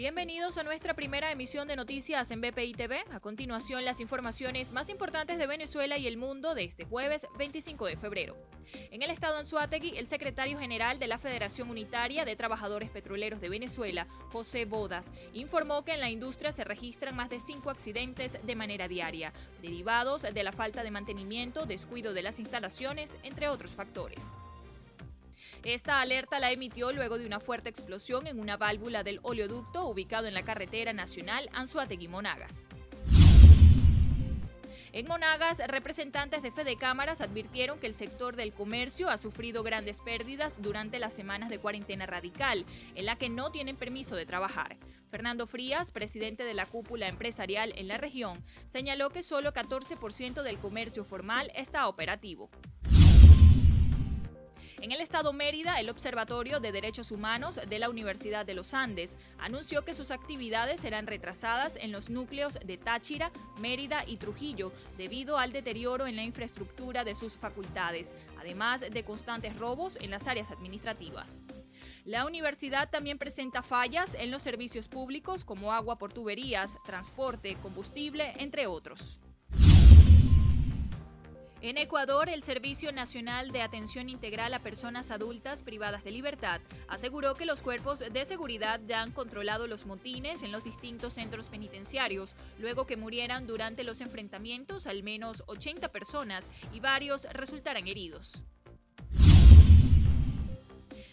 Bienvenidos a nuestra primera emisión de noticias en BPI TV. A continuación, las informaciones más importantes de Venezuela y el mundo de este jueves 25 de febrero. En el estado Anzuategui, el secretario general de la Federación Unitaria de Trabajadores Petroleros de Venezuela, José Bodas, informó que en la industria se registran más de cinco accidentes de manera diaria, derivados de la falta de mantenimiento, descuido de las instalaciones, entre otros factores. Esta alerta la emitió luego de una fuerte explosión en una válvula del oleoducto ubicado en la carretera nacional Anzuategui-Monagas. En Monagas, representantes de Fede Cámaras advirtieron que el sector del comercio ha sufrido grandes pérdidas durante las semanas de cuarentena radical, en la que no tienen permiso de trabajar. Fernando Frías, presidente de la cúpula empresarial en la región, señaló que solo 14% del comercio formal está operativo. En el estado Mérida, el Observatorio de Derechos Humanos de la Universidad de los Andes anunció que sus actividades serán retrasadas en los núcleos de Táchira, Mérida y Trujillo debido al deterioro en la infraestructura de sus facultades, además de constantes robos en las áreas administrativas. La universidad también presenta fallas en los servicios públicos como agua por tuberías, transporte, combustible, entre otros. En Ecuador, el Servicio Nacional de Atención Integral a Personas Adultas Privadas de Libertad aseguró que los cuerpos de seguridad ya han controlado los motines en los distintos centros penitenciarios, luego que murieran durante los enfrentamientos al menos 80 personas y varios resultaran heridos.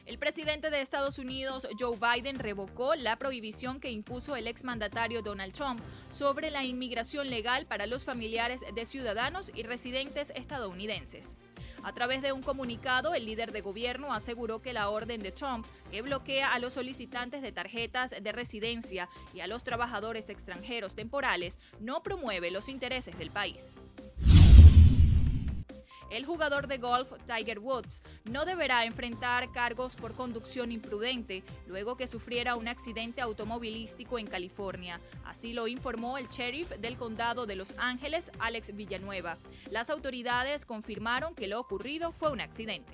El presidente de Estados Unidos, Joe Biden, revocó la prohibición que impuso el exmandatario Donald Trump sobre la inmigración legal para los familiares de ciudadanos y residentes estadounidenses. A través de un comunicado, el líder de gobierno aseguró que la orden de Trump, que bloquea a los solicitantes de tarjetas de residencia y a los trabajadores extranjeros temporales, no promueve los intereses del país. El jugador de golf Tiger Woods no deberá enfrentar cargos por conducción imprudente luego que sufriera un accidente automovilístico en California. Así lo informó el sheriff del condado de Los Ángeles, Alex Villanueva. Las autoridades confirmaron que lo ocurrido fue un accidente.